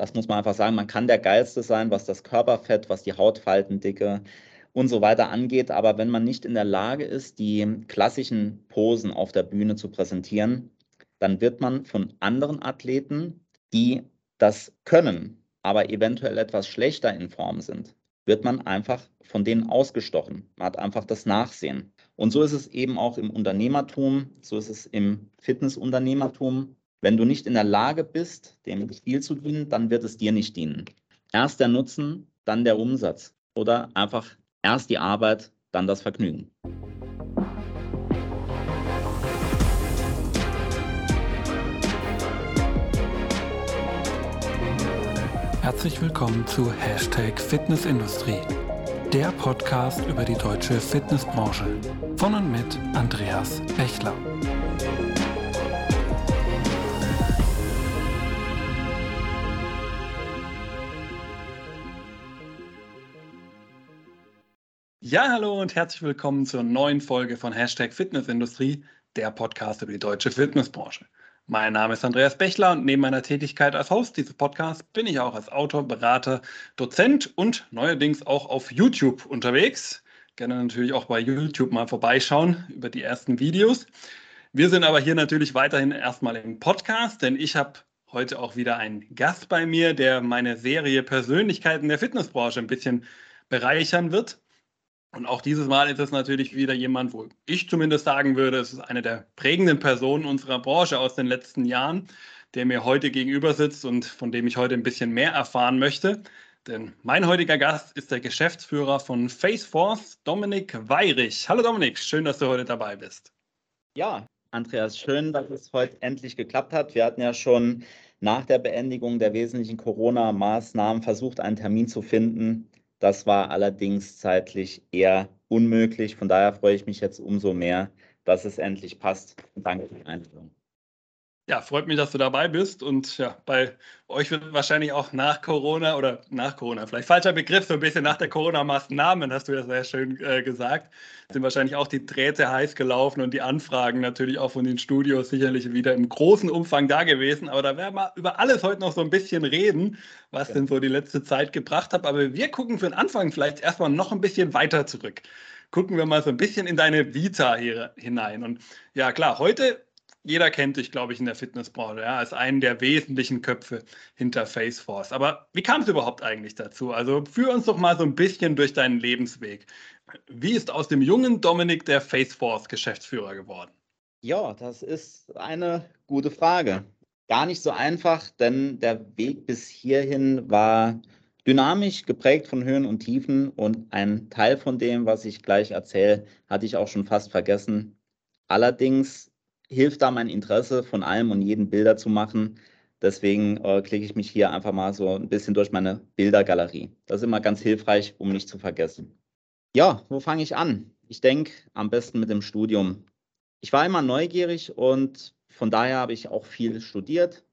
Das muss man einfach sagen. Man kann der Geilste sein, was das Körperfett, was die Hautfaltendicke und so weiter angeht. Aber wenn man nicht in der Lage ist, die klassischen Posen auf der Bühne zu präsentieren, dann wird man von anderen Athleten, die das können, aber eventuell etwas schlechter in Form sind, wird man einfach von denen ausgestochen. Man hat einfach das Nachsehen. Und so ist es eben auch im Unternehmertum, so ist es im Fitnessunternehmertum. Wenn du nicht in der Lage bist, dem Spiel zu dienen, dann wird es dir nicht dienen. Erst der Nutzen, dann der Umsatz oder einfach erst die Arbeit, dann das Vergnügen. Herzlich willkommen zu Hashtag Fitnessindustrie, der Podcast über die deutsche Fitnessbranche von und mit Andreas Bechler. Ja, hallo und herzlich willkommen zur neuen Folge von Hashtag Fitnessindustrie, der Podcast über die deutsche Fitnessbranche. Mein Name ist Andreas Bechler und neben meiner Tätigkeit als Host dieses Podcasts bin ich auch als Autor, Berater, Dozent und neuerdings auch auf YouTube unterwegs. Gerne natürlich auch bei YouTube mal vorbeischauen über die ersten Videos. Wir sind aber hier natürlich weiterhin erstmal im Podcast, denn ich habe heute auch wieder einen Gast bei mir, der meine Serie Persönlichkeiten der Fitnessbranche ein bisschen bereichern wird. Und auch dieses Mal ist es natürlich wieder jemand, wo ich zumindest sagen würde, es ist eine der prägenden Personen unserer Branche aus den letzten Jahren, der mir heute gegenüber sitzt und von dem ich heute ein bisschen mehr erfahren möchte. Denn mein heutiger Gast ist der Geschäftsführer von Faceforce, Dominik Weirich. Hallo Dominik, schön, dass du heute dabei bist. Ja, Andreas, schön, dass es heute endlich geklappt hat. Wir hatten ja schon nach der Beendigung der wesentlichen Corona-Maßnahmen versucht, einen Termin zu finden, das war allerdings zeitlich eher unmöglich. Von daher freue ich mich jetzt umso mehr, dass es endlich passt. Danke für die Einladung. Ja, freut mich, dass du dabei bist. Und ja, bei euch wird wahrscheinlich auch nach Corona oder nach Corona, vielleicht falscher Begriff, so ein bisschen nach der Corona-Maßnahmen, hast du ja sehr schön äh, gesagt, sind wahrscheinlich auch die Drähte heiß gelaufen und die Anfragen natürlich auch von den Studios sicherlich wieder im großen Umfang da gewesen. Aber da werden wir über alles heute noch so ein bisschen reden, was ja. denn so die letzte Zeit gebracht hat. Aber wir gucken für den Anfang vielleicht erstmal noch ein bisschen weiter zurück gucken wir mal so ein bisschen in deine Vita hier hinein. Und ja, klar, heute jeder kennt dich, glaube ich, in der Fitnessbranche, ja, als einen der wesentlichen Köpfe hinter Faceforce. Aber wie kam es überhaupt eigentlich dazu? Also führ uns doch mal so ein bisschen durch deinen Lebensweg. Wie ist aus dem jungen Dominik der Faceforce Geschäftsführer geworden? Ja, das ist eine gute Frage. Gar nicht so einfach, denn der Weg bis hierhin war dynamisch, geprägt von Höhen und Tiefen und ein Teil von dem, was ich gleich erzähle, hatte ich auch schon fast vergessen. Allerdings hilft da mein Interesse, von allem und jedem Bilder zu machen. Deswegen äh, klicke ich mich hier einfach mal so ein bisschen durch meine Bildergalerie. Das ist immer ganz hilfreich, um nicht zu vergessen. Ja, wo fange ich an? Ich denke am besten mit dem Studium. Ich war immer neugierig und von daher habe ich auch viel studiert.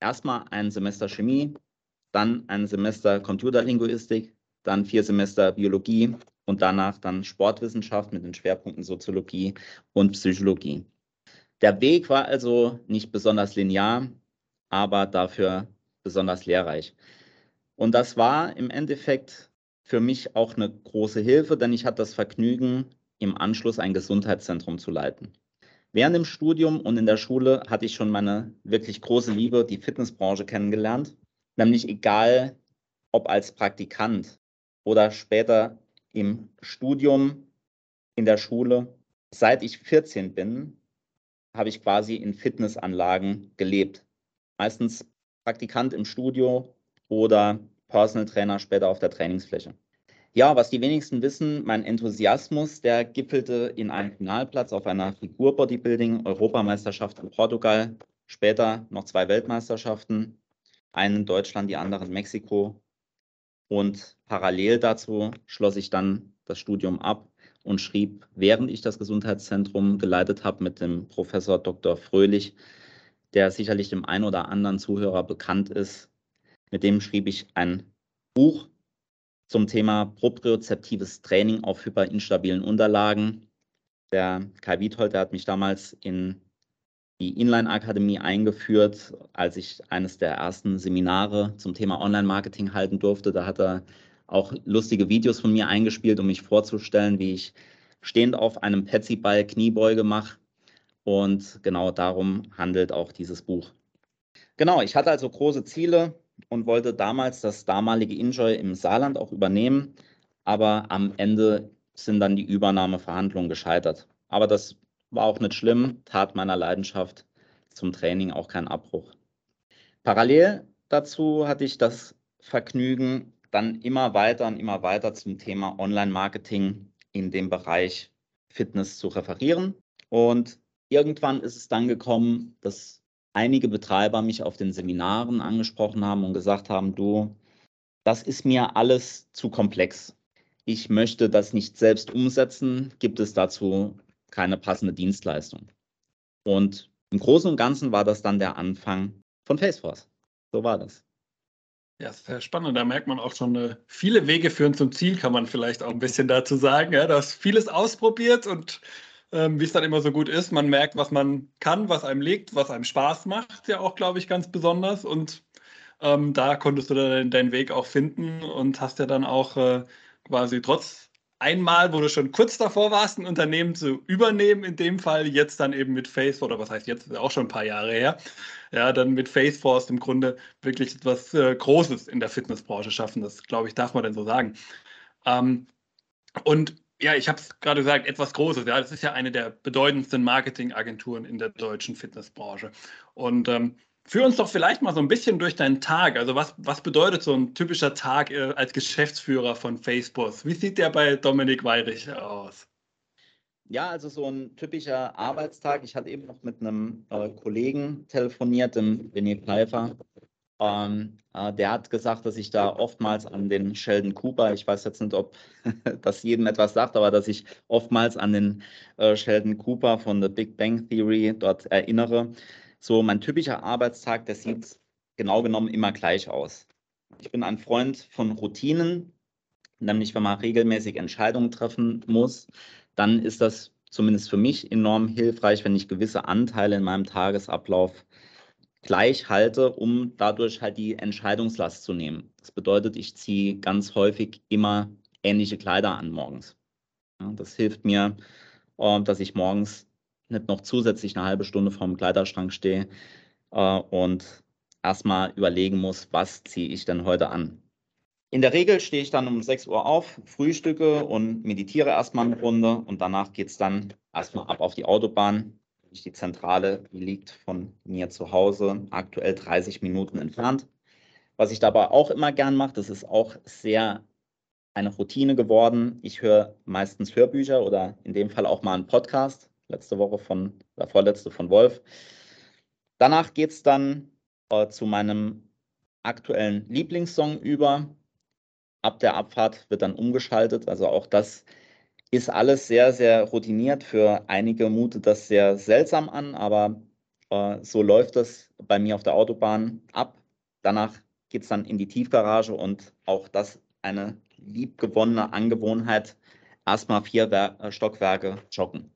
Erstmal ein Semester Chemie, dann ein Semester Computerlinguistik, dann vier Semester Biologie und danach dann Sportwissenschaft mit den Schwerpunkten Soziologie und Psychologie. Der Weg war also nicht besonders linear, aber dafür besonders lehrreich. Und das war im Endeffekt für mich auch eine große Hilfe, denn ich hatte das Vergnügen, im Anschluss ein Gesundheitszentrum zu leiten. Während dem Studium und in der Schule hatte ich schon meine wirklich große Liebe, die Fitnessbranche kennengelernt. Nämlich egal, ob als Praktikant oder später im Studium, in der Schule. Seit ich 14 bin, habe ich quasi in Fitnessanlagen gelebt. Meistens Praktikant im Studio oder Personal Trainer später auf der Trainingsfläche. Ja, was die wenigsten wissen, mein Enthusiasmus, der gipfelte in einem Finalplatz auf einer Figur-Bodybuilding-Europameisterschaft in Portugal, später noch zwei Weltmeisterschaften, einen in Deutschland, die andere in Mexiko. Und parallel dazu schloss ich dann das Studium ab und schrieb, während ich das Gesundheitszentrum geleitet habe, mit dem Professor Dr. Fröhlich, der sicherlich dem einen oder anderen Zuhörer bekannt ist. Mit dem schrieb ich ein Buch zum Thema propriozeptives Training auf hyperinstabilen Unterlagen. Der Kai Wiethold, der hat mich damals in die Inline-Akademie eingeführt, als ich eines der ersten Seminare zum Thema Online-Marketing halten durfte. Da hat er auch lustige Videos von mir eingespielt, um mich vorzustellen, wie ich stehend auf einem Petsy-Ball Kniebeuge mache. Und genau darum handelt auch dieses Buch. Genau, ich hatte also große Ziele und wollte damals das damalige Enjoy im Saarland auch übernehmen. Aber am Ende sind dann die Übernahmeverhandlungen gescheitert. Aber das war auch nicht schlimm, tat meiner Leidenschaft zum Training auch keinen Abbruch. Parallel dazu hatte ich das Vergnügen, dann immer weiter und immer weiter zum Thema Online-Marketing in dem Bereich Fitness zu referieren. Und irgendwann ist es dann gekommen, dass einige Betreiber mich auf den Seminaren angesprochen haben und gesagt haben, du, das ist mir alles zu komplex. Ich möchte das nicht selbst umsetzen. Gibt es dazu keine passende Dienstleistung? Und im Großen und Ganzen war das dann der Anfang von Faceforce. So war das. Ja, sehr spannend. Da merkt man auch schon, äh, viele Wege führen zum Ziel, kann man vielleicht auch ein bisschen dazu sagen. Ja, dass vieles ausprobiert und ähm, wie es dann immer so gut ist, man merkt, was man kann, was einem liegt, was einem Spaß macht, ja auch, glaube ich, ganz besonders. Und ähm, da konntest du dann deinen Weg auch finden und hast ja dann auch äh, quasi trotz einmal, wo du schon kurz davor warst, ein Unternehmen zu übernehmen, in dem Fall jetzt dann eben mit Face, oder was heißt jetzt, auch schon ein paar Jahre her, ja, dann mit Faceforce im Grunde wirklich etwas äh, Großes in der Fitnessbranche schaffen. Das, glaube ich, darf man denn so sagen. Ähm, und ja, ich habe es gerade gesagt, etwas Großes. Ja, das ist ja eine der bedeutendsten Marketingagenturen in der deutschen Fitnessbranche. Und ähm, Führ uns doch vielleicht mal so ein bisschen durch deinen Tag. Also was, was bedeutet so ein typischer Tag äh, als Geschäftsführer von Facebook? Wie sieht der bei Dominik Weirich aus? Ja, also so ein typischer Arbeitstag. Ich hatte eben noch mit einem äh, Kollegen telefoniert, dem René Pfeiffer. Ähm, äh, der hat gesagt, dass ich da oftmals an den Sheldon Cooper, ich weiß jetzt nicht, ob das jedem etwas sagt, aber dass ich oftmals an den äh, Sheldon Cooper von The Big Bang Theory dort erinnere. So, mein typischer Arbeitstag, der sieht genau genommen immer gleich aus. Ich bin ein Freund von Routinen, nämlich wenn man regelmäßig Entscheidungen treffen muss, dann ist das zumindest für mich enorm hilfreich, wenn ich gewisse Anteile in meinem Tagesablauf gleich halte, um dadurch halt die Entscheidungslast zu nehmen. Das bedeutet, ich ziehe ganz häufig immer ähnliche Kleider an morgens. Das hilft mir, äh, dass ich morgens nicht noch zusätzlich eine halbe Stunde vorm Kleiderschrank stehe äh, und erstmal überlegen muss, was ziehe ich denn heute an. In der Regel stehe ich dann um 6 Uhr auf, frühstücke und meditiere erstmal eine Runde und danach geht es dann erstmal ab auf die Autobahn. Die Zentrale die liegt von mir zu Hause, aktuell 30 Minuten entfernt. Was ich dabei auch immer gern mache, das ist auch sehr eine Routine geworden. Ich höre meistens Hörbücher oder in dem Fall auch mal einen Podcast letzte Woche von, oder vorletzte von Wolf. Danach geht es dann äh, zu meinem aktuellen Lieblingssong über. Ab der Abfahrt wird dann umgeschaltet. Also auch das ist alles sehr, sehr routiniert. Für einige mutet das sehr seltsam an, aber äh, so läuft das bei mir auf der Autobahn ab. Danach geht es dann in die Tiefgarage und auch das eine liebgewonnene Angewohnheit. Erstmal vier äh, Stockwerke joggen.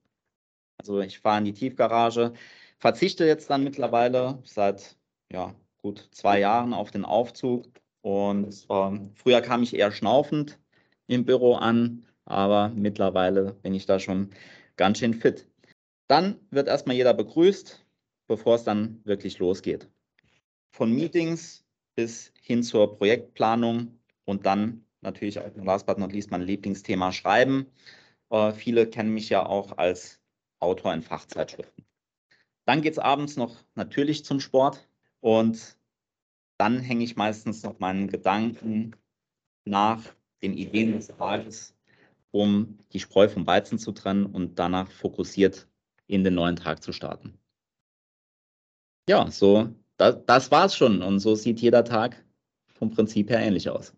Also ich fahre in die Tiefgarage, verzichte jetzt dann mittlerweile seit ja, gut zwei Jahren auf den Aufzug. Und ähm, früher kam ich eher schnaufend im Büro an, aber mittlerweile bin ich da schon ganz schön fit. Dann wird erstmal jeder begrüßt, bevor es dann wirklich losgeht. Von Meetings bis hin zur Projektplanung und dann natürlich auch last but not least mein Lieblingsthema Schreiben. Äh, viele kennen mich ja auch als Autor in Fachzeitschriften. Dann geht es abends noch natürlich zum Sport und dann hänge ich meistens noch meinen Gedanken nach den Ideen des Tages, um die Spreu vom Weizen zu trennen und danach fokussiert in den neuen Tag zu starten. Ja, so, das, das war es schon und so sieht jeder Tag vom Prinzip her ähnlich aus.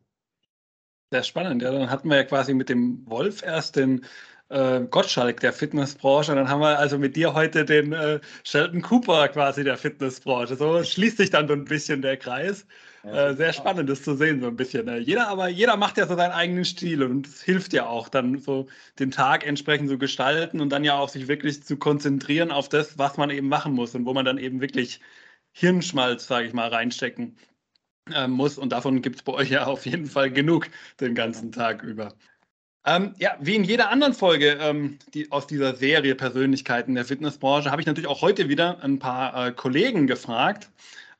Sehr spannend. Ja, dann hatten wir ja quasi mit dem Wolf erst den äh, Gottschalk der Fitnessbranche. Und dann haben wir also mit dir heute den äh, Sheldon Cooper quasi der Fitnessbranche. So schließt sich dann so ein bisschen der Kreis. Äh, sehr spannend, das zu sehen, so ein bisschen. Ne? Jeder, aber jeder macht ja so seinen eigenen Stil und es hilft ja auch, dann so den Tag entsprechend zu gestalten und dann ja auch sich wirklich zu konzentrieren auf das, was man eben machen muss und wo man dann eben wirklich Hirnschmalz, sage ich mal, reinstecken äh, muss. Und davon gibt es bei euch ja auf jeden Fall genug den ganzen Tag über. Ähm, ja, wie in jeder anderen Folge ähm, die, aus dieser Serie Persönlichkeiten der Fitnessbranche habe ich natürlich auch heute wieder ein paar äh, Kollegen gefragt,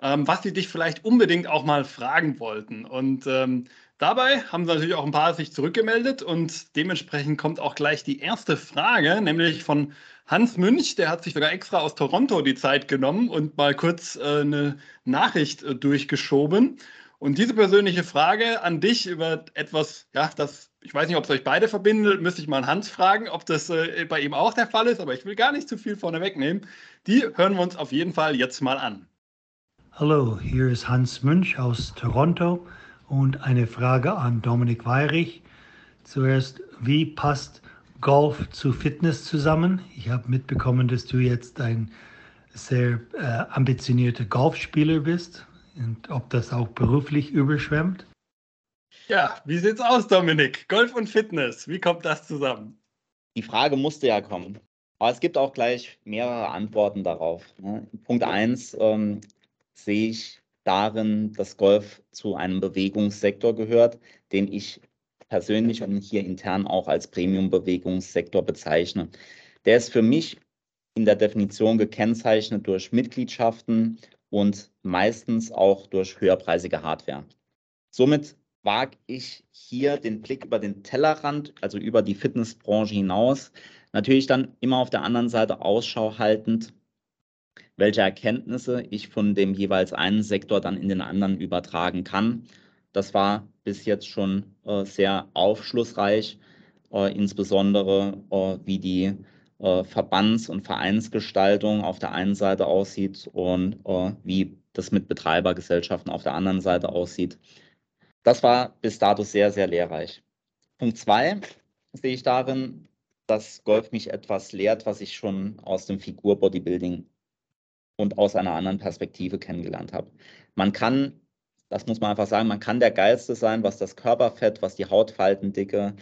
ähm, was sie dich vielleicht unbedingt auch mal fragen wollten. Und ähm, dabei haben sie natürlich auch ein paar sich zurückgemeldet und dementsprechend kommt auch gleich die erste Frage, nämlich von Hans Münch, der hat sich sogar extra aus Toronto die Zeit genommen und mal kurz äh, eine Nachricht äh, durchgeschoben. Und diese persönliche Frage an dich über etwas, ja, das ich weiß nicht, ob es euch beide verbindet, müsste ich mal Hans fragen, ob das äh, bei ihm auch der Fall ist, aber ich will gar nicht zu viel vorne wegnehmen. Die hören wir uns auf jeden Fall jetzt mal an. Hallo, hier ist Hans Münch aus Toronto und eine Frage an Dominik Weirich. Zuerst, wie passt Golf zu Fitness zusammen? Ich habe mitbekommen, dass du jetzt ein sehr äh, ambitionierter Golfspieler bist und ob das auch beruflich überschwemmt. Ja, wie sieht's aus, Dominik? Golf und Fitness, wie kommt das zusammen? Die Frage musste ja kommen. Aber es gibt auch gleich mehrere Antworten darauf. Ne? Punkt 1 ähm, sehe ich darin, dass Golf zu einem Bewegungssektor gehört, den ich persönlich und hier intern auch als Premium-Bewegungssektor bezeichne. Der ist für mich in der Definition gekennzeichnet durch Mitgliedschaften und meistens auch durch höherpreisige Hardware. Somit wage ich hier den Blick über den Tellerrand, also über die Fitnessbranche hinaus, natürlich dann immer auf der anderen Seite Ausschau haltend, welche Erkenntnisse ich von dem jeweils einen Sektor dann in den anderen übertragen kann. Das war bis jetzt schon äh, sehr aufschlussreich, äh, insbesondere äh, wie die äh, Verbands- und Vereinsgestaltung auf der einen Seite aussieht und äh, wie das mit Betreibergesellschaften auf der anderen Seite aussieht. Das war bis dato sehr, sehr lehrreich. Punkt zwei sehe ich darin, dass Golf mich etwas lehrt, was ich schon aus dem Figur-Bodybuilding und aus einer anderen Perspektive kennengelernt habe. Man kann, das muss man einfach sagen, man kann der Geilste sein, was das Körperfett, was die Hautfaltendicke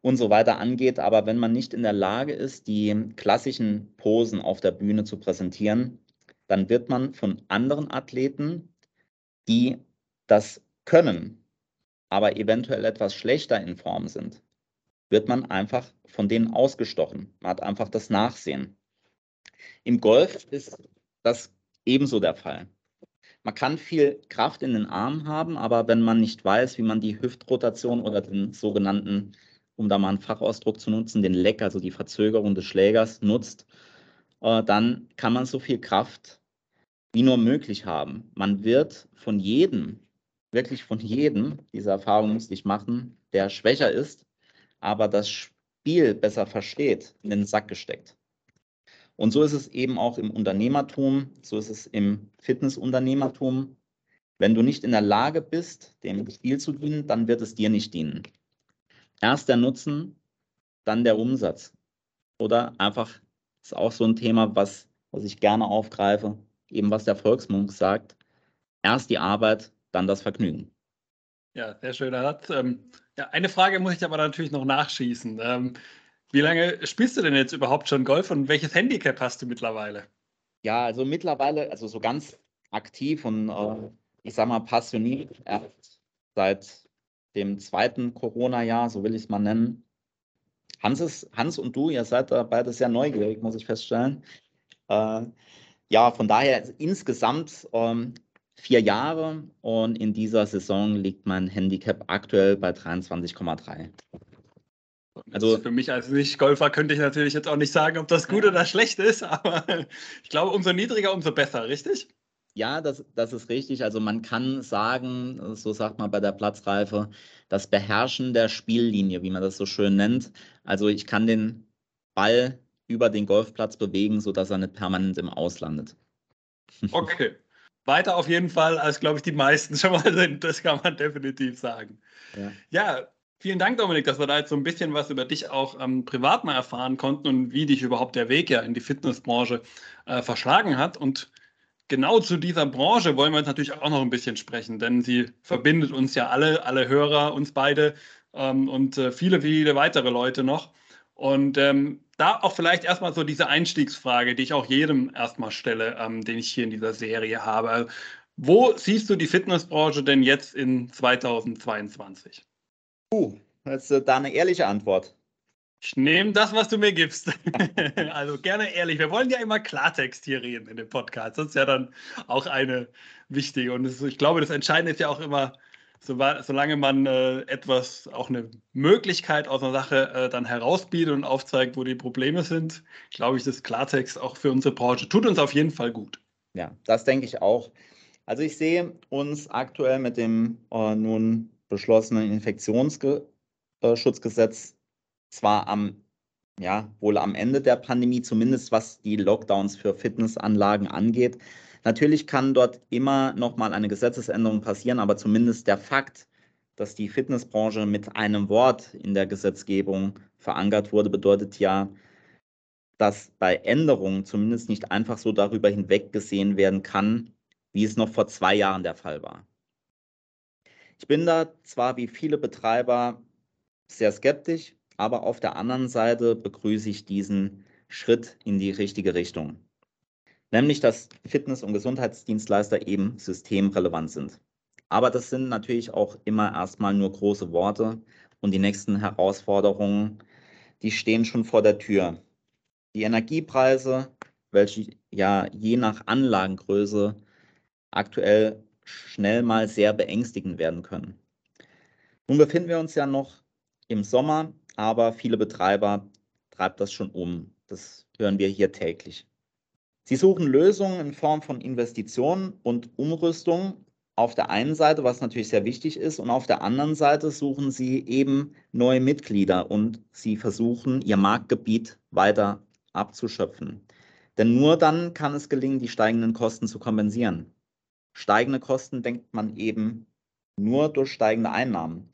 und so weiter angeht, aber wenn man nicht in der Lage ist, die klassischen Posen auf der Bühne zu präsentieren, dann wird man von anderen Athleten, die das können, aber eventuell etwas schlechter in Form sind, wird man einfach von denen ausgestochen. Man hat einfach das Nachsehen. Im Golf ist das ebenso der Fall. Man kann viel Kraft in den Armen haben, aber wenn man nicht weiß, wie man die Hüftrotation oder den sogenannten, um da mal einen Fachausdruck zu nutzen, den Leck, also die Verzögerung des Schlägers nutzt, äh, dann kann man so viel Kraft wie nur möglich haben. Man wird von jedem wirklich von jedem, diese Erfahrung musste ich machen, der schwächer ist, aber das Spiel besser versteht, in den Sack gesteckt. Und so ist es eben auch im Unternehmertum, so ist es im Fitnessunternehmertum. Wenn du nicht in der Lage bist, dem Spiel zu dienen, dann wird es dir nicht dienen. Erst der Nutzen, dann der Umsatz. Oder einfach, ist auch so ein Thema, was, was ich gerne aufgreife, eben was der Volksmund sagt. Erst die Arbeit, dann das Vergnügen. Ja, sehr schöner Satz. Ähm, ja, eine Frage muss ich aber natürlich noch nachschießen. Ähm, wie lange spielst du denn jetzt überhaupt schon Golf und welches Handicap hast du mittlerweile? Ja, also mittlerweile, also so ganz aktiv und äh, ich sag mal passioniert erst seit dem zweiten Corona-Jahr, so will ich es mal nennen. Hans, ist, Hans und du, ihr seid da beide sehr neugierig, muss ich feststellen. Äh, ja, von daher insgesamt ähm, vier Jahre und in dieser Saison liegt mein Handicap aktuell bei 23,3. Also für mich als Nicht-Golfer könnte ich natürlich jetzt auch nicht sagen, ob das gut oder schlecht ist, aber ich glaube, umso niedriger, umso besser, richtig? Ja, das, das ist richtig. Also man kann sagen, so sagt man bei der Platzreife, das Beherrschen der Spiellinie, wie man das so schön nennt. Also ich kann den Ball über den Golfplatz bewegen, sodass er nicht permanent im Auslandet. Okay weiter auf jeden Fall, als glaube ich die meisten schon mal sind. Das kann man definitiv sagen. Ja. ja. Vielen Dank, Dominik, dass wir da jetzt so ein bisschen was über dich auch ähm, privat mal erfahren konnten und wie dich überhaupt der Weg ja in die Fitnessbranche äh, verschlagen hat. Und genau zu dieser Branche wollen wir jetzt natürlich auch noch ein bisschen sprechen, denn sie verbindet uns ja alle, alle Hörer, uns beide ähm, und äh, viele, viele weitere Leute noch. Und ähm, da auch vielleicht erstmal so diese Einstiegsfrage, die ich auch jedem erstmal stelle, ähm, den ich hier in dieser Serie habe. Wo siehst du die Fitnessbranche denn jetzt in 2022? Uh, das ist da eine ehrliche Antwort. Ich nehme das, was du mir gibst. also gerne ehrlich. Wir wollen ja immer Klartext hier reden in dem Podcast. Das ist ja dann auch eine wichtige. Und ist, ich glaube, das Entscheidende ist ja auch immer, solange man äh, etwas, auch eine Möglichkeit aus einer Sache äh, dann herausbietet und aufzeigt, wo die Probleme sind, glaube ich, das Klartext auch für unsere Branche tut uns auf jeden Fall gut. Ja, das denke ich auch. Also ich sehe uns aktuell mit dem äh, nun beschlossenen Infektionsschutzgesetz zwar am, ja, wohl am Ende der Pandemie, zumindest was die Lockdowns für Fitnessanlagen angeht. Natürlich kann dort immer noch mal eine Gesetzesänderung passieren, aber zumindest der Fakt, dass die Fitnessbranche mit einem Wort in der Gesetzgebung verankert wurde, bedeutet ja, dass bei Änderungen zumindest nicht einfach so darüber hinweggesehen werden kann, wie es noch vor zwei Jahren der Fall war. Ich bin da zwar wie viele Betreiber sehr skeptisch, aber auf der anderen Seite begrüße ich diesen Schritt in die richtige Richtung. Nämlich, dass Fitness- und Gesundheitsdienstleister eben systemrelevant sind. Aber das sind natürlich auch immer erstmal nur große Worte und die nächsten Herausforderungen, die stehen schon vor der Tür. Die Energiepreise, welche ja je nach Anlagengröße aktuell schnell mal sehr beängstigend werden können. Nun befinden wir uns ja noch im Sommer aber viele Betreiber treibt das schon um. Das hören wir hier täglich. Sie suchen Lösungen in Form von Investitionen und Umrüstung auf der einen Seite, was natürlich sehr wichtig ist, und auf der anderen Seite suchen sie eben neue Mitglieder und sie versuchen, ihr Marktgebiet weiter abzuschöpfen. Denn nur dann kann es gelingen, die steigenden Kosten zu kompensieren. Steigende Kosten denkt man eben nur durch steigende Einnahmen.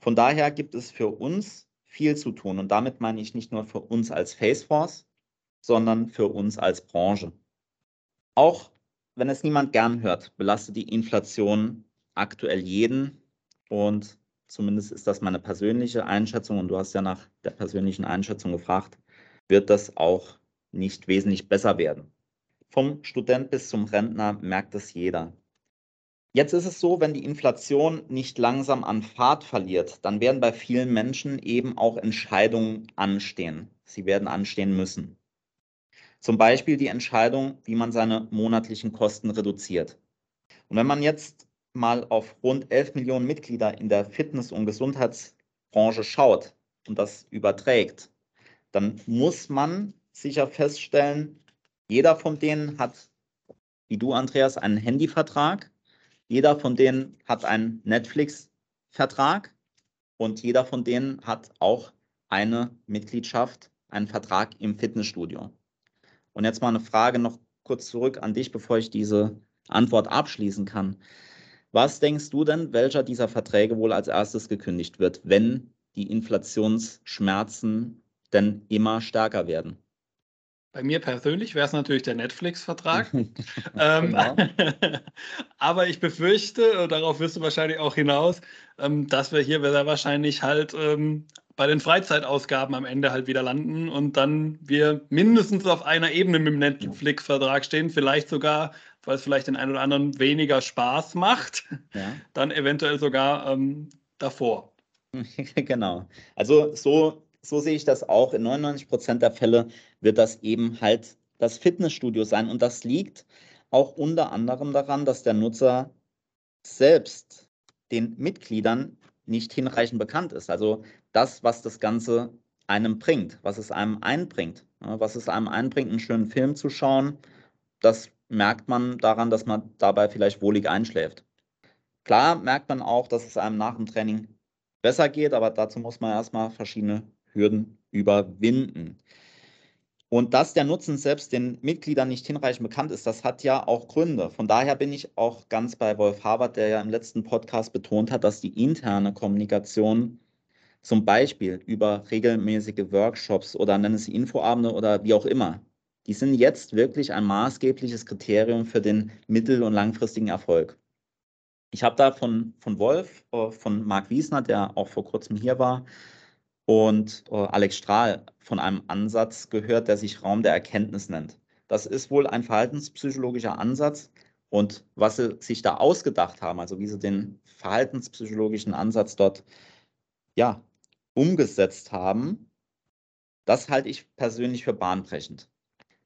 Von daher gibt es für uns viel zu tun. Und damit meine ich nicht nur für uns als Faceforce, sondern für uns als Branche. Auch wenn es niemand gern hört, belastet die Inflation aktuell jeden. Und zumindest ist das meine persönliche Einschätzung. Und du hast ja nach der persönlichen Einschätzung gefragt, wird das auch nicht wesentlich besser werden. Vom Student bis zum Rentner merkt es jeder. Jetzt ist es so, wenn die Inflation nicht langsam an Fahrt verliert, dann werden bei vielen Menschen eben auch Entscheidungen anstehen. Sie werden anstehen müssen. Zum Beispiel die Entscheidung, wie man seine monatlichen Kosten reduziert. Und wenn man jetzt mal auf rund 11 Millionen Mitglieder in der Fitness- und Gesundheitsbranche schaut und das überträgt, dann muss man sicher feststellen, jeder von denen hat, wie du, Andreas, einen Handyvertrag jeder von denen hat einen Netflix-Vertrag und jeder von denen hat auch eine Mitgliedschaft, einen Vertrag im Fitnessstudio. Und jetzt mal eine Frage noch kurz zurück an dich, bevor ich diese Antwort abschließen kann. Was denkst du denn, welcher dieser Verträge wohl als erstes gekündigt wird, wenn die Inflationsschmerzen denn immer stärker werden? Bei mir persönlich wäre es natürlich der Netflix-Vertrag. ähm, genau. aber ich befürchte, darauf wirst du wahrscheinlich auch hinaus, ähm, dass wir hier sehr wahrscheinlich halt ähm, bei den Freizeitausgaben am Ende halt wieder landen und dann wir mindestens auf einer Ebene mit dem Netflix-Vertrag stehen, vielleicht sogar, weil es vielleicht den einen oder anderen weniger Spaß macht, ja. dann eventuell sogar ähm, davor. genau. Also so so sehe ich das auch. In 99 Prozent der Fälle wird das eben halt das Fitnessstudio sein. Und das liegt auch unter anderem daran, dass der Nutzer selbst den Mitgliedern nicht hinreichend bekannt ist. Also das, was das Ganze einem bringt, was es einem einbringt. Was es einem einbringt, einen schönen Film zu schauen, das merkt man daran, dass man dabei vielleicht wohlig einschläft. Klar merkt man auch, dass es einem nach dem Training besser geht, aber dazu muss man erstmal verschiedene Hürden überwinden. Und dass der Nutzen selbst den Mitgliedern nicht hinreichend bekannt ist, das hat ja auch Gründe. Von daher bin ich auch ganz bei Wolf Habert, der ja im letzten Podcast betont hat, dass die interne Kommunikation zum Beispiel über regelmäßige Workshops oder nennen Sie Infoabende oder wie auch immer, die sind jetzt wirklich ein maßgebliches Kriterium für den mittel- und langfristigen Erfolg. Ich habe da von, von Wolf, äh, von Marc Wiesner, der auch vor kurzem hier war, und äh, Alex Strahl von einem Ansatz gehört, der sich Raum der Erkenntnis nennt. Das ist wohl ein verhaltenspsychologischer Ansatz. Und was sie sich da ausgedacht haben, also wie sie den verhaltenspsychologischen Ansatz dort ja, umgesetzt haben, das halte ich persönlich für bahnbrechend.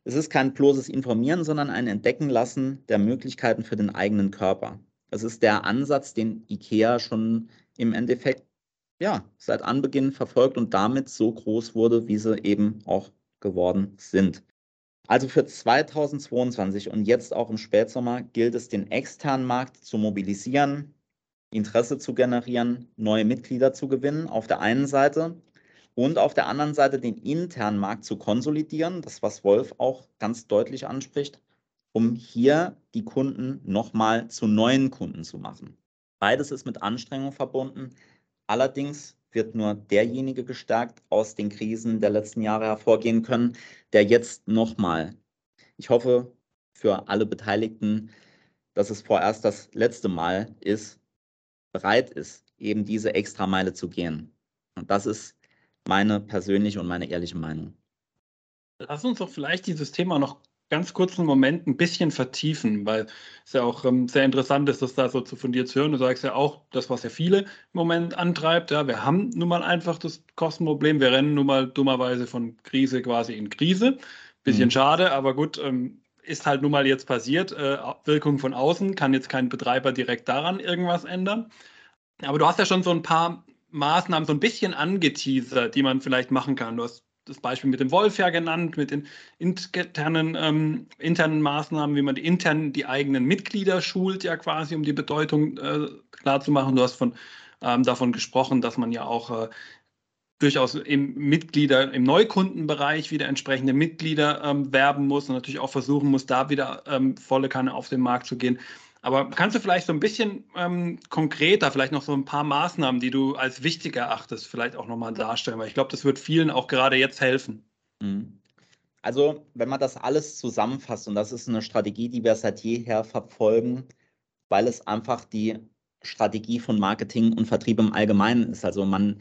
Es ist kein bloßes Informieren, sondern ein Entdecken lassen der Möglichkeiten für den eigenen Körper. Das ist der Ansatz, den IKEA schon im Endeffekt ja, seit Anbeginn verfolgt und damit so groß wurde, wie sie eben auch geworden sind. Also für 2022 und jetzt auch im Spätsommer gilt es, den externen Markt zu mobilisieren, Interesse zu generieren, neue Mitglieder zu gewinnen auf der einen Seite und auf der anderen Seite den internen Markt zu konsolidieren, das was Wolf auch ganz deutlich anspricht, um hier die Kunden nochmal zu neuen Kunden zu machen. Beides ist mit Anstrengung verbunden. Allerdings wird nur derjenige gestärkt aus den Krisen der letzten Jahre hervorgehen können, der jetzt nochmal, ich hoffe für alle Beteiligten, dass es vorerst das letzte Mal ist, bereit ist, eben diese Extrameile zu gehen. Und das ist meine persönliche und meine ehrliche Meinung. Lass uns doch vielleicht dieses Thema noch ganz kurzen Moment ein bisschen vertiefen, weil es ja auch ähm, sehr interessant ist, das da so zu fundiert zu hören. Du sagst ja auch, das, was ja viele im Moment antreibt, ja, wir haben nun mal einfach das Kostenproblem, wir rennen nun mal dummerweise von Krise quasi in Krise. Bisschen mhm. schade, aber gut, ähm, ist halt nun mal jetzt passiert. Äh, Wirkung von außen kann jetzt kein Betreiber direkt daran irgendwas ändern. Aber du hast ja schon so ein paar Maßnahmen so ein bisschen angeteasert, die man vielleicht machen kann. Du hast das Beispiel mit dem Wolf ja genannt, mit den internen, ähm, internen Maßnahmen, wie man die intern die eigenen Mitglieder schult, ja quasi, um die Bedeutung äh, klarzumachen. Du hast von, ähm, davon gesprochen, dass man ja auch äh, durchaus im Mitglieder, im Neukundenbereich wieder entsprechende Mitglieder ähm, werben muss und natürlich auch versuchen muss, da wieder ähm, volle Kanne auf den Markt zu gehen. Aber kannst du vielleicht so ein bisschen ähm, konkreter, vielleicht noch so ein paar Maßnahmen, die du als wichtig erachtest, vielleicht auch nochmal darstellen? Weil ich glaube, das wird vielen auch gerade jetzt helfen. Mhm. Also, wenn man das alles zusammenfasst, und das ist eine Strategie, die wir seit jeher verfolgen, weil es einfach die Strategie von Marketing und Vertrieb im Allgemeinen ist. Also man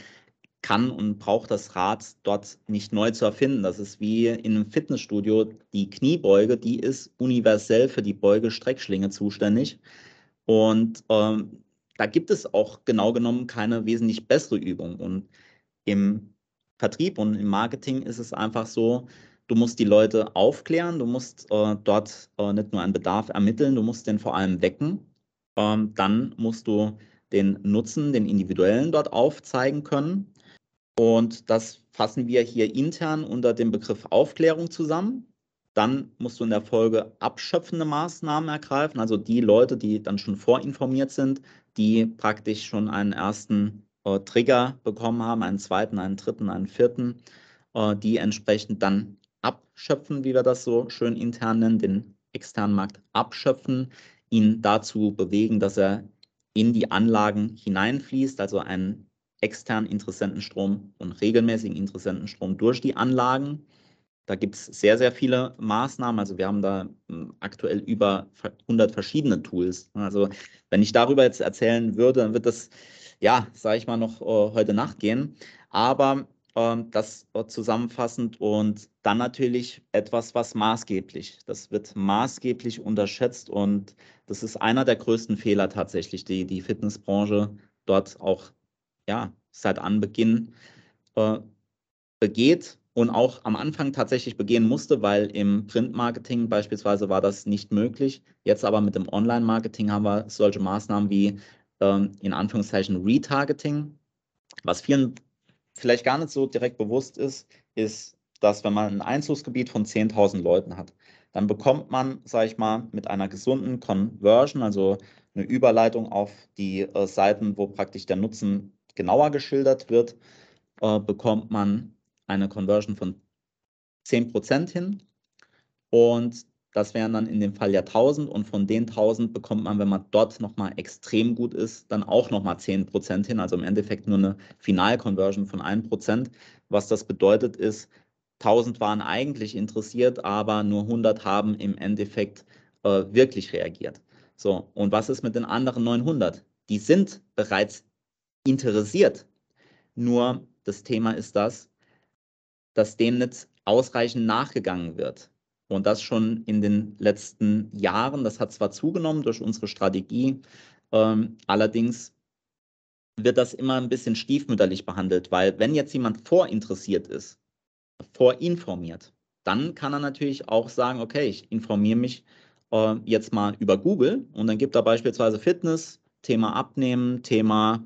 kann und braucht das Rad dort nicht neu zu erfinden. Das ist wie in einem Fitnessstudio. Die Kniebeuge, die ist universell für die Beuge-Streckschlinge zuständig. Und ähm, da gibt es auch genau genommen keine wesentlich bessere Übung. Und im Vertrieb und im Marketing ist es einfach so, du musst die Leute aufklären, du musst äh, dort äh, nicht nur einen Bedarf ermitteln, du musst den vor allem wecken. Ähm, dann musst du den Nutzen, den individuellen dort aufzeigen können. Und das fassen wir hier intern unter dem Begriff Aufklärung zusammen. Dann musst du in der Folge abschöpfende Maßnahmen ergreifen, also die Leute, die dann schon vorinformiert sind, die praktisch schon einen ersten äh, Trigger bekommen haben, einen zweiten, einen dritten, einen vierten, äh, die entsprechend dann abschöpfen, wie wir das so schön intern nennen, den externen Markt abschöpfen, ihn dazu bewegen, dass er in die Anlagen hineinfließt, also einen externen Interessentenstrom und regelmäßigen Interessentenstrom durch die Anlagen. Da gibt es sehr, sehr viele Maßnahmen. Also wir haben da hm, aktuell über 100 verschiedene Tools. Also wenn ich darüber jetzt erzählen würde, dann wird das, ja, sage ich mal, noch uh, heute Nacht gehen. Aber uh, das uh, zusammenfassend und dann natürlich etwas, was maßgeblich, das wird maßgeblich unterschätzt und das ist einer der größten Fehler tatsächlich, die die Fitnessbranche dort auch ja, seit Anbeginn äh, begeht und auch am Anfang tatsächlich begehen musste, weil im Printmarketing beispielsweise war das nicht möglich. Jetzt aber mit dem Online-Marketing haben wir solche Maßnahmen wie äh, in Anführungszeichen Retargeting. Was vielen vielleicht gar nicht so direkt bewusst ist, ist, dass wenn man ein Einzugsgebiet von 10.000 Leuten hat, dann bekommt man, sage ich mal, mit einer gesunden Conversion, also eine Überleitung auf die äh, Seiten, wo praktisch der Nutzen genauer geschildert wird, äh, bekommt man eine Conversion von 10% hin. Und das wären dann in dem Fall ja 1000 und von den 1000 bekommt man, wenn man dort nochmal extrem gut ist, dann auch nochmal 10% hin. Also im Endeffekt nur eine Final-Conversion von 1%. Was das bedeutet ist, 1000 waren eigentlich interessiert, aber nur 100 haben im Endeffekt äh, wirklich reagiert. So, und was ist mit den anderen 900? Die sind bereits interessiert. Nur das Thema ist das, dass dem nicht ausreichend nachgegangen wird. Und das schon in den letzten Jahren. Das hat zwar zugenommen durch unsere Strategie, ähm, allerdings wird das immer ein bisschen stiefmütterlich behandelt, weil wenn jetzt jemand vorinteressiert ist, vorinformiert, dann kann er natürlich auch sagen, okay, ich informiere mich äh, jetzt mal über Google und dann gibt er beispielsweise Fitness, Thema Abnehmen, Thema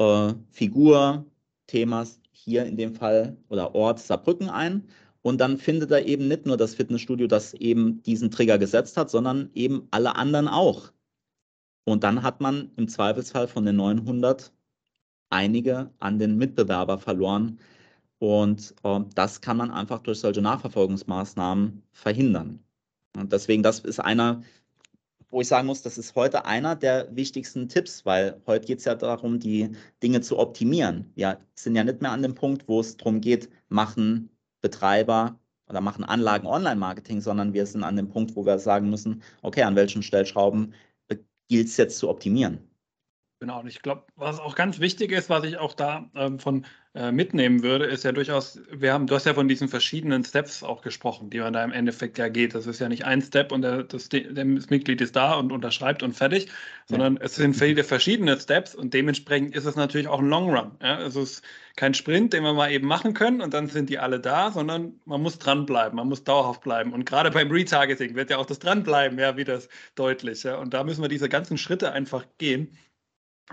äh, Figur, Themas hier in dem Fall oder Ort Saarbrücken ein und dann findet er eben nicht nur das Fitnessstudio, das eben diesen Trigger gesetzt hat, sondern eben alle anderen auch. Und dann hat man im Zweifelsfall von den 900 einige an den Mitbewerber verloren. Und äh, das kann man einfach durch solche Nachverfolgungsmaßnahmen verhindern. Und deswegen, das ist einer, wo ich sagen muss, das ist heute einer der wichtigsten Tipps, weil heute geht es ja darum, die Dinge zu optimieren. Wir sind ja nicht mehr an dem Punkt, wo es darum geht, machen Betreiber oder machen Anlagen Online-Marketing, sondern wir sind an dem Punkt, wo wir sagen müssen, okay, an welchen Stellschrauben gilt es jetzt zu optimieren. Genau, und ich glaube, was auch ganz wichtig ist, was ich auch da ähm, von äh, mitnehmen würde, ist ja durchaus, wir haben, du hast ja von diesen verschiedenen Steps auch gesprochen, die man da im Endeffekt ja geht. Das ist ja nicht ein Step und der, das, das Mitglied ist da und unterschreibt und fertig, sondern ja. es sind viele verschiedene Steps und dementsprechend ist es natürlich auch ein Long Run. Ja? Also es ist kein Sprint, den wir mal eben machen können und dann sind die alle da, sondern man muss dranbleiben, man muss dauerhaft bleiben. Und gerade beim Retargeting wird ja auch das Dranbleiben ja wieder deutlich. Ja? Und da müssen wir diese ganzen Schritte einfach gehen.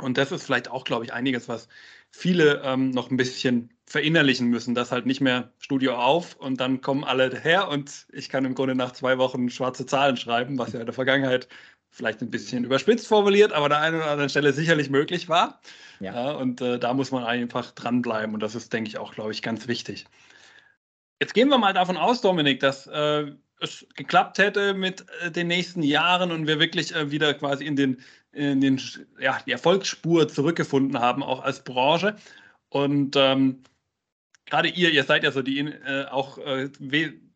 Und das ist vielleicht auch, glaube ich, einiges, was viele ähm, noch ein bisschen verinnerlichen müssen, dass halt nicht mehr Studio auf und dann kommen alle her und ich kann im Grunde nach zwei Wochen schwarze Zahlen schreiben, was ja in der Vergangenheit vielleicht ein bisschen überspitzt formuliert, aber an der einen oder anderen Stelle sicherlich möglich war. Ja. ja und äh, da muss man einfach dranbleiben und das ist, denke ich, auch, glaube ich, ganz wichtig. Jetzt gehen wir mal davon aus, Dominik, dass äh, es geklappt hätte mit äh, den nächsten Jahren und wir wirklich äh, wieder quasi in den in den, ja, die Erfolgsspur zurückgefunden haben, auch als Branche. Und ähm, gerade ihr, ihr seid ja so die äh, auch, äh,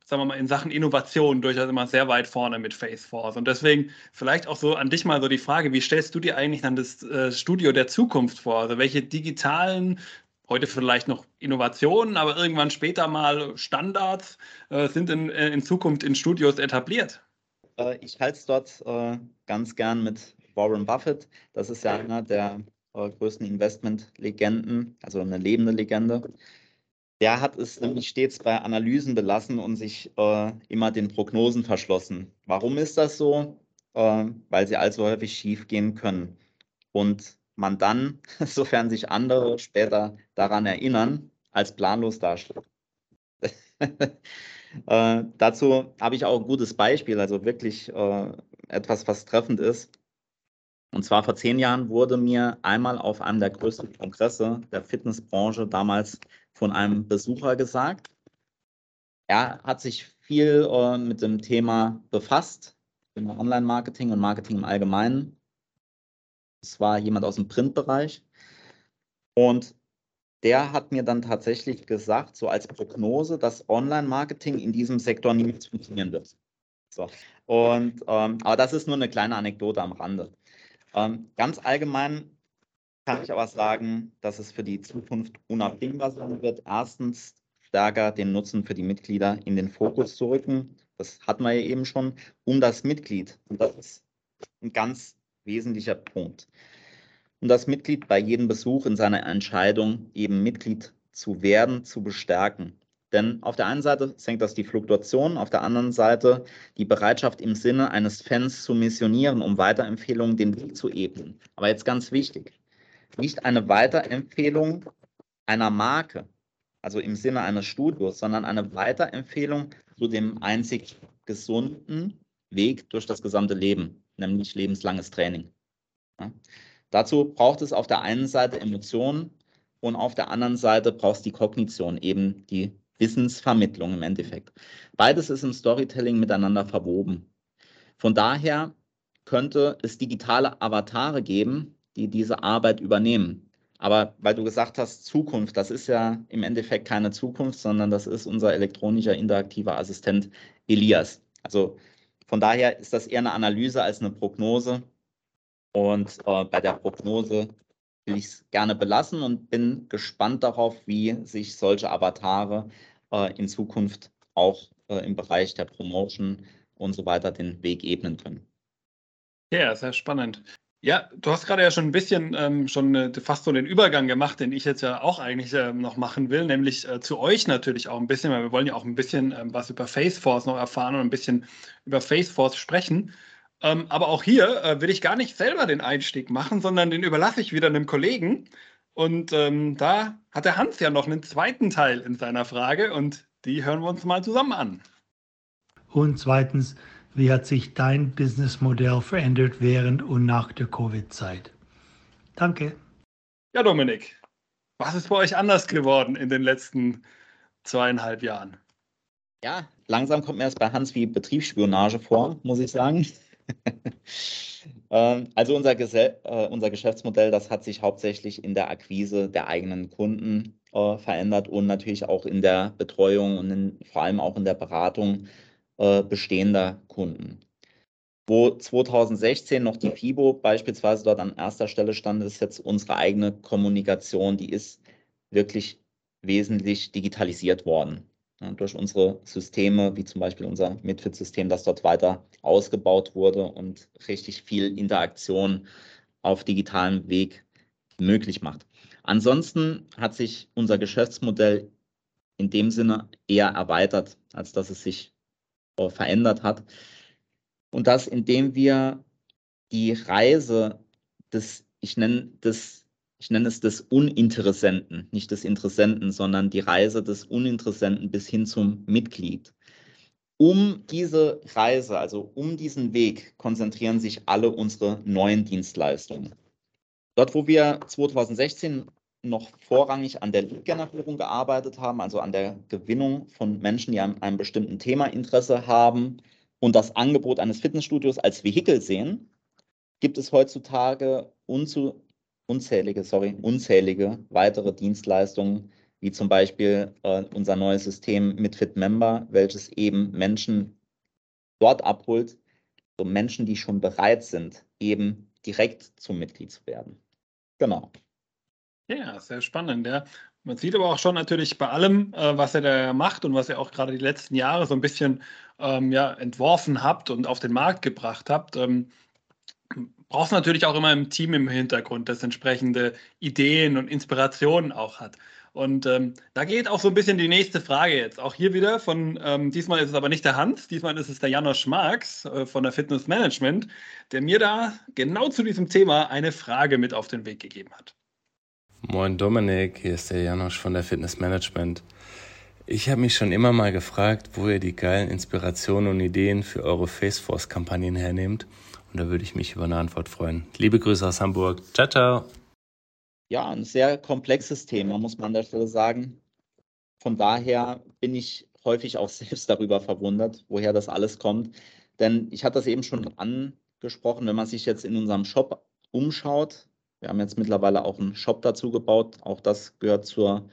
sagen wir mal, in Sachen Innovation durchaus immer sehr weit vorne mit Faceforce. Und deswegen vielleicht auch so an dich mal so die Frage, wie stellst du dir eigentlich dann das äh, Studio der Zukunft vor? Also welche digitalen heute vielleicht noch Innovationen, aber irgendwann später mal Standards äh, sind in, äh, in Zukunft in Studios etabliert? Äh, ich halte es dort äh, ganz gern mit Warren Buffett. Das ist ja einer der äh, größten Investmentlegenden, also eine lebende Legende. Der hat es nämlich stets bei Analysen belassen und sich äh, immer den Prognosen verschlossen. Warum ist das so? Äh, weil sie allzu häufig schief gehen können. Und man dann, sofern sich andere später daran erinnern, als planlos darstellt. äh, dazu habe ich auch ein gutes Beispiel, also wirklich äh, etwas, was treffend ist. Und zwar vor zehn Jahren wurde mir einmal auf einem der größten Kongresse der Fitnessbranche damals von einem Besucher gesagt, er hat sich viel äh, mit dem Thema befasst, im Online-Marketing und Marketing im Allgemeinen. Es war jemand aus dem Printbereich. Und der hat mir dann tatsächlich gesagt, so als Prognose, dass Online-Marketing in diesem Sektor niemals funktionieren wird. So. Und, ähm, aber das ist nur eine kleine Anekdote am Rande. Ähm, ganz allgemein kann ich aber sagen, dass es für die Zukunft unabdingbar sein wird, erstens stärker den Nutzen für die Mitglieder in den Fokus zu rücken. Das hatten wir ja eben schon, um das Mitglied. Und das ist ein ganz wesentlicher Punkt. Um das Mitglied bei jedem Besuch in seiner Entscheidung, eben Mitglied zu werden, zu bestärken. Denn auf der einen Seite senkt das die Fluktuation, auf der anderen Seite die Bereitschaft im Sinne eines Fans zu missionieren, um Weiterempfehlungen den Weg zu ebnen. Aber jetzt ganz wichtig, nicht eine Weiterempfehlung einer Marke, also im Sinne eines Studios, sondern eine Weiterempfehlung zu dem einzig gesunden Weg durch das gesamte Leben, nämlich lebenslanges Training. Ja. Dazu braucht es auf der einen Seite Emotionen und auf der anderen Seite braucht es die Kognition, eben die Wissensvermittlung im Endeffekt. Beides ist im Storytelling miteinander verwoben. Von daher könnte es digitale Avatare geben, die diese Arbeit übernehmen. Aber weil du gesagt hast, Zukunft, das ist ja im Endeffekt keine Zukunft, sondern das ist unser elektronischer interaktiver Assistent Elias. Also von daher ist das eher eine Analyse als eine Prognose. Und äh, bei der Prognose will ich es gerne belassen und bin gespannt darauf, wie sich solche Avatare in Zukunft auch äh, im Bereich der Promotion und so weiter den Weg ebnen können. Ja, sehr spannend. Ja, du hast gerade ja schon ein bisschen ähm, schon äh, fast so den Übergang gemacht, den ich jetzt ja auch eigentlich ähm, noch machen will, nämlich äh, zu euch natürlich auch ein bisschen, weil wir wollen ja auch ein bisschen ähm, was über Faceforce noch erfahren und ein bisschen über Faceforce sprechen. Ähm, aber auch hier äh, will ich gar nicht selber den Einstieg machen, sondern den überlasse ich wieder einem Kollegen. Und ähm, da hat der Hans ja noch einen zweiten Teil in seiner Frage und die hören wir uns mal zusammen an. Und zweitens, wie hat sich dein Businessmodell verändert während und nach der Covid-Zeit? Danke. Ja, Dominik, was ist bei euch anders geworden in den letzten zweieinhalb Jahren? Ja, langsam kommt mir das bei Hans wie Betriebsspionage vor, muss ich sagen. Ähm, also unser, Gesell äh, unser Geschäftsmodell, das hat sich hauptsächlich in der Akquise der eigenen Kunden äh, verändert und natürlich auch in der Betreuung und in, vor allem auch in der Beratung äh, bestehender Kunden. Wo 2016 noch die FIBO beispielsweise dort an erster Stelle stand, ist jetzt unsere eigene Kommunikation, die ist wirklich wesentlich digitalisiert worden. Ja, durch unsere Systeme, wie zum Beispiel unser Midfit-System, das dort weiter ausgebaut wurde und richtig viel Interaktion auf digitalem Weg möglich macht. Ansonsten hat sich unser Geschäftsmodell in dem Sinne eher erweitert, als dass es sich verändert hat. Und das, indem wir die Reise des, ich nenne das, ich nenne es des Uninteressenten, nicht des Interessenten, sondern die Reise des Uninteressenten bis hin zum Mitglied. Um diese Reise, also um diesen Weg, konzentrieren sich alle unsere neuen Dienstleistungen. Dort, wo wir 2016 noch vorrangig an der Lead-Generierung gearbeitet haben, also an der Gewinnung von Menschen, die an einem bestimmten Thema Interesse haben und das Angebot eines Fitnessstudios als Vehikel sehen, gibt es heutzutage unzu, unzählige, sorry, unzählige weitere Dienstleistungen, wie zum Beispiel äh, unser neues System mit Fit Member, welches eben Menschen dort abholt, so Menschen, die schon bereit sind, eben direkt zum Mitglied zu werden. Genau. Ja, sehr spannend, ja. Man sieht aber auch schon natürlich bei allem, äh, was er da macht und was ihr auch gerade die letzten Jahre so ein bisschen ähm, ja, entworfen habt und auf den Markt gebracht habt, ähm, brauchst natürlich auch immer im Team im Hintergrund, das entsprechende Ideen und Inspirationen auch hat. Und ähm, da geht auch so ein bisschen die nächste Frage jetzt. Auch hier wieder von, ähm, diesmal ist es aber nicht der Hans, diesmal ist es der Janosch Marx äh, von der Fitness Management, der mir da genau zu diesem Thema eine Frage mit auf den Weg gegeben hat. Moin Dominik, hier ist der Janosch von der Fitness Management. Ich habe mich schon immer mal gefragt, wo ihr die geilen Inspirationen und Ideen für eure Faceforce-Kampagnen hernehmt. Und da würde ich mich über eine Antwort freuen. Liebe Grüße aus Hamburg. Ciao, ciao. Ja, ein sehr komplexes Thema, muss man an der Stelle sagen. Von daher bin ich häufig auch selbst darüber verwundert, woher das alles kommt. Denn ich hatte das eben schon angesprochen, wenn man sich jetzt in unserem Shop umschaut, wir haben jetzt mittlerweile auch einen Shop dazu gebaut. Auch das gehört zur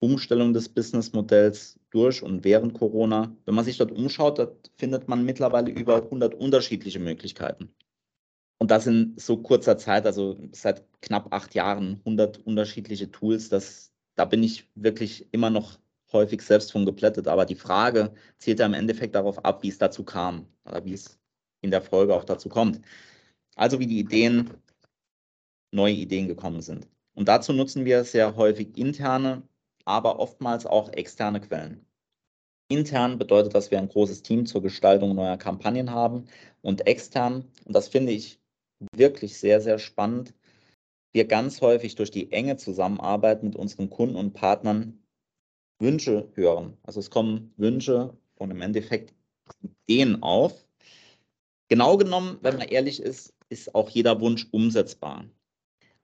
Umstellung des Businessmodells durch und während Corona. Wenn man sich dort umschaut, findet man mittlerweile über 100 unterschiedliche Möglichkeiten. Und das in so kurzer Zeit, also seit knapp acht Jahren, 100 unterschiedliche Tools. Das, da bin ich wirklich immer noch häufig selbst von geplättet. Aber die Frage zielt ja im Endeffekt darauf ab, wie es dazu kam oder wie es in der Folge auch dazu kommt. Also wie die Ideen neue Ideen gekommen sind. Und dazu nutzen wir sehr häufig interne, aber oftmals auch externe Quellen. Intern bedeutet, dass wir ein großes Team zur Gestaltung neuer Kampagnen haben und extern, und das finde ich wirklich sehr, sehr spannend, wir ganz häufig durch die enge Zusammenarbeit mit unseren Kunden und Partnern Wünsche hören. Also es kommen Wünsche und im Endeffekt Ideen auf. Genau genommen, wenn man ehrlich ist, ist auch jeder Wunsch umsetzbar.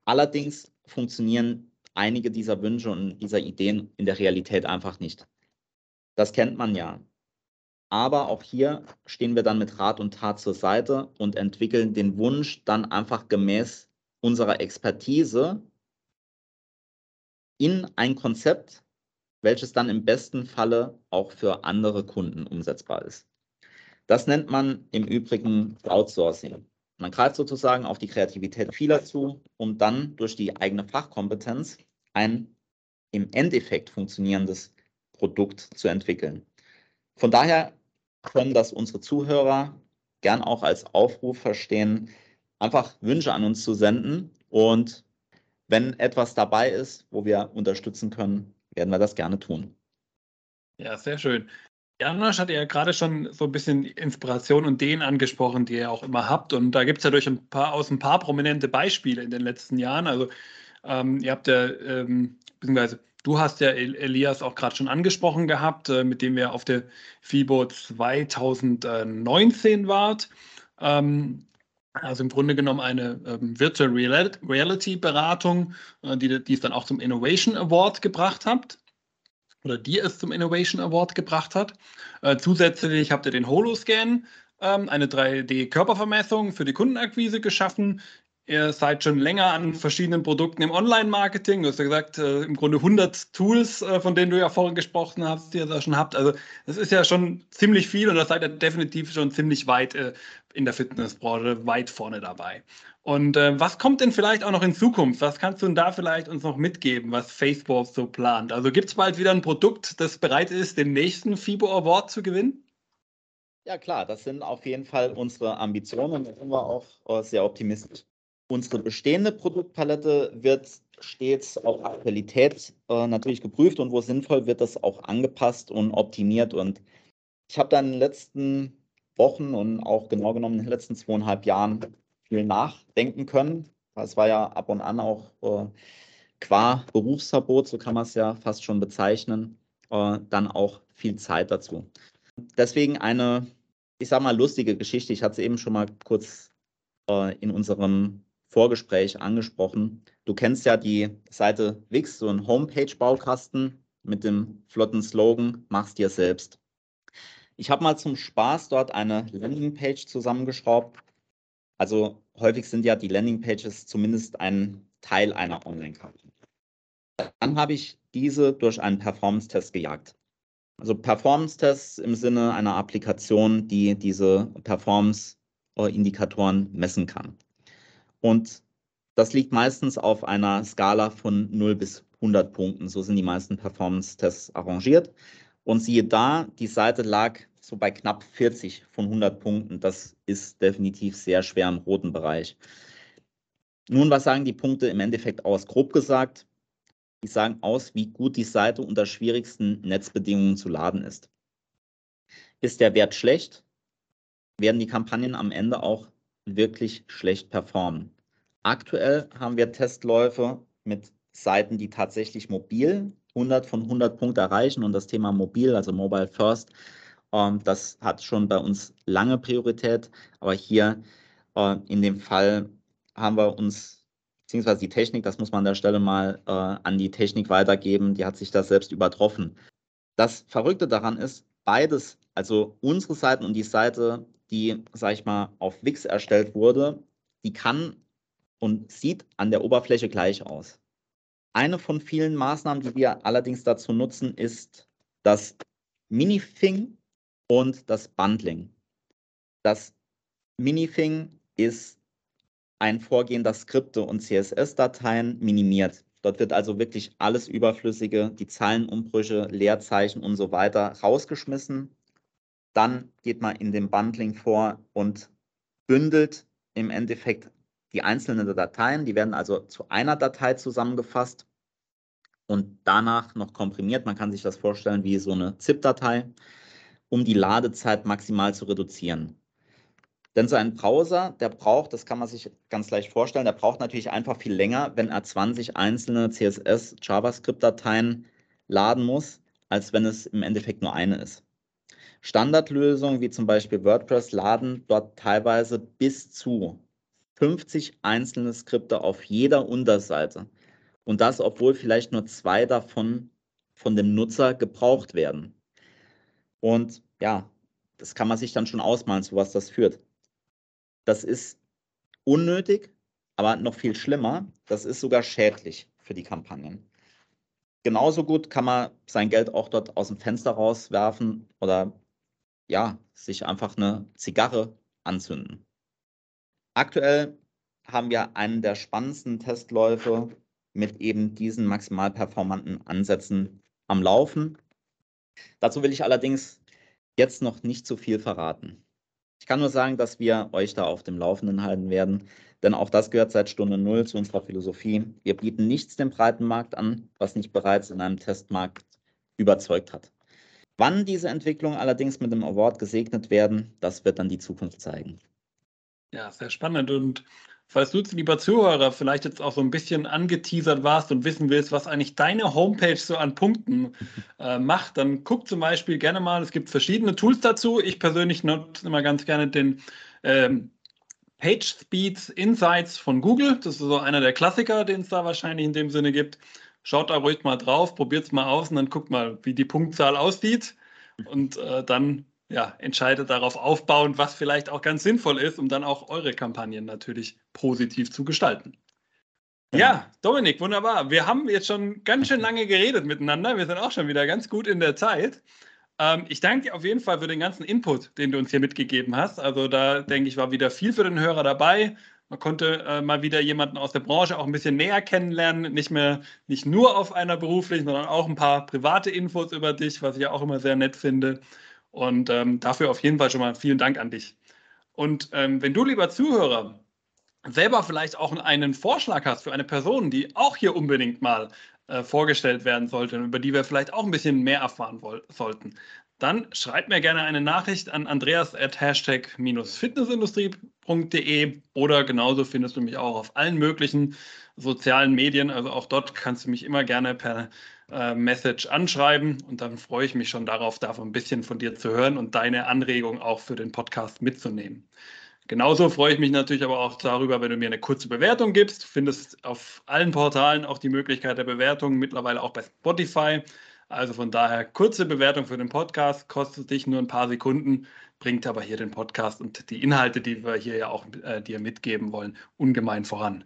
Allerdings funktionieren einige dieser Wünsche und dieser Ideen in der Realität einfach nicht. Das kennt man ja. Aber auch hier stehen wir dann mit Rat und Tat zur Seite und entwickeln den Wunsch dann einfach gemäß unserer Expertise in ein Konzept, welches dann im besten Falle auch für andere Kunden umsetzbar ist. Das nennt man im Übrigen Outsourcing. Man greift sozusagen auf die Kreativität vieler zu, um dann durch die eigene Fachkompetenz ein im Endeffekt funktionierendes Produkt zu entwickeln. Von daher können das unsere Zuhörer gern auch als Aufruf verstehen, einfach Wünsche an uns zu senden und wenn etwas dabei ist, wo wir unterstützen können, werden wir das gerne tun. Ja, sehr schön. Janosch hat ja gerade schon so ein bisschen Inspiration und Ideen angesprochen, die ihr auch immer habt. Und da gibt es ja durch ein paar aus ein paar prominente Beispiele in den letzten Jahren. Also ähm, ihr habt ja, ähm, beziehungsweise du hast ja Elias auch gerade schon angesprochen gehabt, äh, mit dem wir auf der FIBO 2019 wart. Ähm, also im Grunde genommen eine ähm, Virtual Reality Beratung, äh, die, die es dann auch zum Innovation Award gebracht habt oder die es zum Innovation Award gebracht hat. Äh, zusätzlich habt ihr den Holoscan, ähm, eine 3D-Körpervermessung für die Kundenakquise geschaffen. Ihr seid schon länger an verschiedenen Produkten im Online-Marketing. Du hast ja gesagt, äh, im Grunde 100 Tools, äh, von denen du ja vorhin gesprochen hast, die ihr da schon habt. Also das ist ja schon ziemlich viel und da seid ihr definitiv schon ziemlich weit äh, in der Fitnessbranche, weit vorne dabei. Und äh, was kommt denn vielleicht auch noch in Zukunft? Was kannst du denn da vielleicht uns noch mitgeben, was Facebook so plant? Also gibt es bald wieder ein Produkt, das bereit ist, den nächsten FIBO Award zu gewinnen? Ja klar, das sind auf jeden Fall unsere Ambitionen und da sind wir auch äh, sehr optimistisch. Unsere bestehende Produktpalette wird stets auf Aktualität äh, natürlich geprüft und wo sinnvoll wird das auch angepasst und optimiert. Und ich habe da in den letzten Wochen und auch genau genommen in den letzten zweieinhalb Jahren viel nachdenken können. Es war ja ab und an auch äh, qua Berufsverbot, so kann man es ja fast schon bezeichnen, äh, dann auch viel Zeit dazu. Deswegen eine, ich sage mal, lustige Geschichte. Ich hatte es eben schon mal kurz äh, in unserem Vorgespräch angesprochen. Du kennst ja die Seite Wix, so ein Homepage-Baukasten mit dem flotten Slogan, mach's dir selbst. Ich habe mal zum Spaß dort eine Landingpage zusammengeschraubt, also häufig sind ja die Landingpages zumindest ein Teil einer Online-Kampagne. Dann habe ich diese durch einen Performance-Test gejagt. Also Performance-Tests im Sinne einer Applikation, die diese Performance-Indikatoren messen kann. Und das liegt meistens auf einer Skala von 0 bis 100 Punkten. So sind die meisten Performance-Tests arrangiert. Und siehe da, die Seite lag so bei knapp 40 von 100 Punkten. Das ist definitiv sehr schwer im roten Bereich. Nun, was sagen die Punkte im Endeffekt aus? Grob gesagt, die sagen aus, wie gut die Seite unter schwierigsten Netzbedingungen zu laden ist. Ist der Wert schlecht, werden die Kampagnen am Ende auch wirklich schlecht performen. Aktuell haben wir Testläufe mit Seiten, die tatsächlich mobil 100 von 100 Punkten erreichen und das Thema mobil, also Mobile First, das hat schon bei uns lange Priorität, aber hier äh, in dem Fall haben wir uns, beziehungsweise die Technik, das muss man an der Stelle mal äh, an die Technik weitergeben, die hat sich das selbst übertroffen. Das Verrückte daran ist, beides, also unsere Seiten und die Seite, die, sag ich mal, auf Wix erstellt wurde, die kann und sieht an der Oberfläche gleich aus. Eine von vielen Maßnahmen, die wir allerdings dazu nutzen, ist das Minifing und das Bundling. Das Minifing ist ein Vorgehen, das Skripte und CSS-Dateien minimiert. Dort wird also wirklich alles Überflüssige, die Zeilenumbrüche, Leerzeichen und so weiter rausgeschmissen. Dann geht man in dem Bundling vor und bündelt im Endeffekt die einzelnen Dateien. Die werden also zu einer Datei zusammengefasst und danach noch komprimiert. Man kann sich das vorstellen wie so eine ZIP-Datei um die Ladezeit maximal zu reduzieren. Denn so ein Browser, der braucht, das kann man sich ganz leicht vorstellen, der braucht natürlich einfach viel länger, wenn er 20 einzelne CSS, JavaScript-Dateien laden muss, als wenn es im Endeffekt nur eine ist. Standardlösungen wie zum Beispiel WordPress laden dort teilweise bis zu 50 einzelne Skripte auf jeder Unterseite. Und das, obwohl vielleicht nur zwei davon von dem Nutzer gebraucht werden. Und ja, das kann man sich dann schon ausmalen, zu was das führt. Das ist unnötig, aber noch viel schlimmer, das ist sogar schädlich für die Kampagnen. genauso gut kann man sein Geld auch dort aus dem Fenster rauswerfen oder ja, sich einfach eine Zigarre anzünden. Aktuell haben wir einen der spannendsten Testläufe mit eben diesen maximal performanten Ansätzen am Laufen. Dazu will ich allerdings jetzt noch nicht zu viel verraten. Ich kann nur sagen, dass wir euch da auf dem Laufenden halten werden, denn auch das gehört seit Stunde Null zu unserer Philosophie. Wir bieten nichts dem breiten Markt an, was nicht bereits in einem Testmarkt überzeugt hat. Wann diese Entwicklungen allerdings mit dem Award gesegnet werden, das wird dann die Zukunft zeigen. Ja, sehr spannend. Und falls du, lieber Zuhörer, vielleicht jetzt auch so ein bisschen angeteasert warst und wissen willst, was eigentlich deine Homepage so an Punkten äh, macht, dann guck zum Beispiel gerne mal, es gibt verschiedene Tools dazu. Ich persönlich nutze immer ganz gerne den ähm, Page Speed Insights von Google. Das ist so einer der Klassiker, den es da wahrscheinlich in dem Sinne gibt. Schaut da ruhig mal drauf, probiert es mal aus und dann guckt mal, wie die Punktzahl aussieht. Und äh, dann ja, entscheidet darauf aufbauend, was vielleicht auch ganz sinnvoll ist, um dann auch eure Kampagnen natürlich positiv zu gestalten. Ja, Dominik, wunderbar. Wir haben jetzt schon ganz schön lange geredet miteinander. Wir sind auch schon wieder ganz gut in der Zeit. Ähm, ich danke dir auf jeden Fall für den ganzen Input, den du uns hier mitgegeben hast. Also da denke ich, war wieder viel für den Hörer dabei. Man konnte äh, mal wieder jemanden aus der Branche auch ein bisschen näher kennenlernen, nicht mehr nicht nur auf einer beruflichen, sondern auch ein paar private Infos über dich, was ich ja auch immer sehr nett finde. Und ähm, dafür auf jeden Fall schon mal vielen Dank an dich. Und ähm, wenn du, lieber Zuhörer, selber vielleicht auch einen Vorschlag hast für eine Person, die auch hier unbedingt mal äh, vorgestellt werden sollte, über die wir vielleicht auch ein bisschen mehr erfahren sollten, dann schreibt mir gerne eine Nachricht an andreas at hashtag-fitnessindustrie.de oder genauso findest du mich auch auf allen möglichen sozialen Medien. Also auch dort kannst du mich immer gerne per äh, Message anschreiben und dann freue ich mich schon darauf, davon ein bisschen von dir zu hören und deine Anregung auch für den Podcast mitzunehmen. Genauso freue ich mich natürlich aber auch darüber, wenn du mir eine kurze Bewertung gibst. Du findest auf allen Portalen auch die Möglichkeit der Bewertung, mittlerweile auch bei Spotify. Also von daher kurze Bewertung für den Podcast, kostet dich nur ein paar Sekunden, bringt aber hier den Podcast und die Inhalte, die wir hier ja auch äh, dir mitgeben wollen, ungemein voran.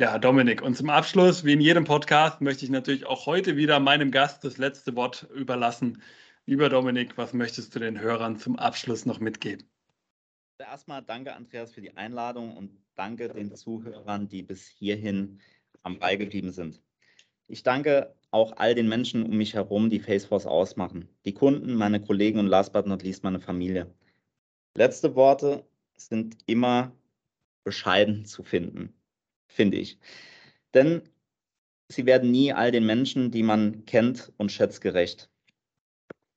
Ja, Dominik, und zum Abschluss, wie in jedem Podcast, möchte ich natürlich auch heute wieder meinem Gast das letzte Wort überlassen. Lieber Dominik, was möchtest du den Hörern zum Abschluss noch mitgeben? Erstmal danke, Andreas, für die Einladung und danke den Zuhörern, die bis hierhin am Ball geblieben sind. Ich danke auch all den Menschen um mich herum, die Faceforce ausmachen. Die Kunden, meine Kollegen und last but not least meine Familie. Letzte Worte sind immer bescheiden zu finden, finde ich. Denn sie werden nie all den Menschen, die man kennt und schätzt, gerecht.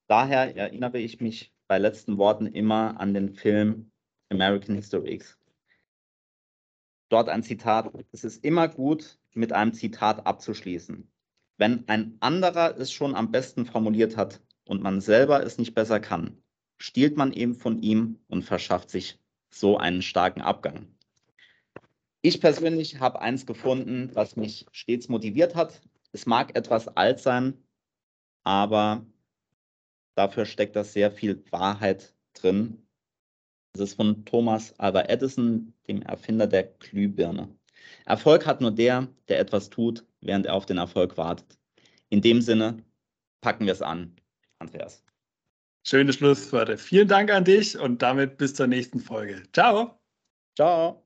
Daher erinnere ich mich bei letzten Worten immer an den Film American History X. Dort ein Zitat. Es ist immer gut, mit einem Zitat abzuschließen. Wenn ein anderer es schon am besten formuliert hat und man selber es nicht besser kann, stiehlt man eben von ihm und verschafft sich so einen starken Abgang. Ich persönlich habe eins gefunden, was mich stets motiviert hat. Es mag etwas alt sein, aber dafür steckt da sehr viel Wahrheit drin das ist von Thomas Alva Edison, dem Erfinder der Glühbirne. Erfolg hat nur der, der etwas tut, während er auf den Erfolg wartet. In dem Sinne packen wir es an, Andreas. Schönes Schlussworte. Vielen Dank an dich und damit bis zur nächsten Folge. Ciao. Ciao.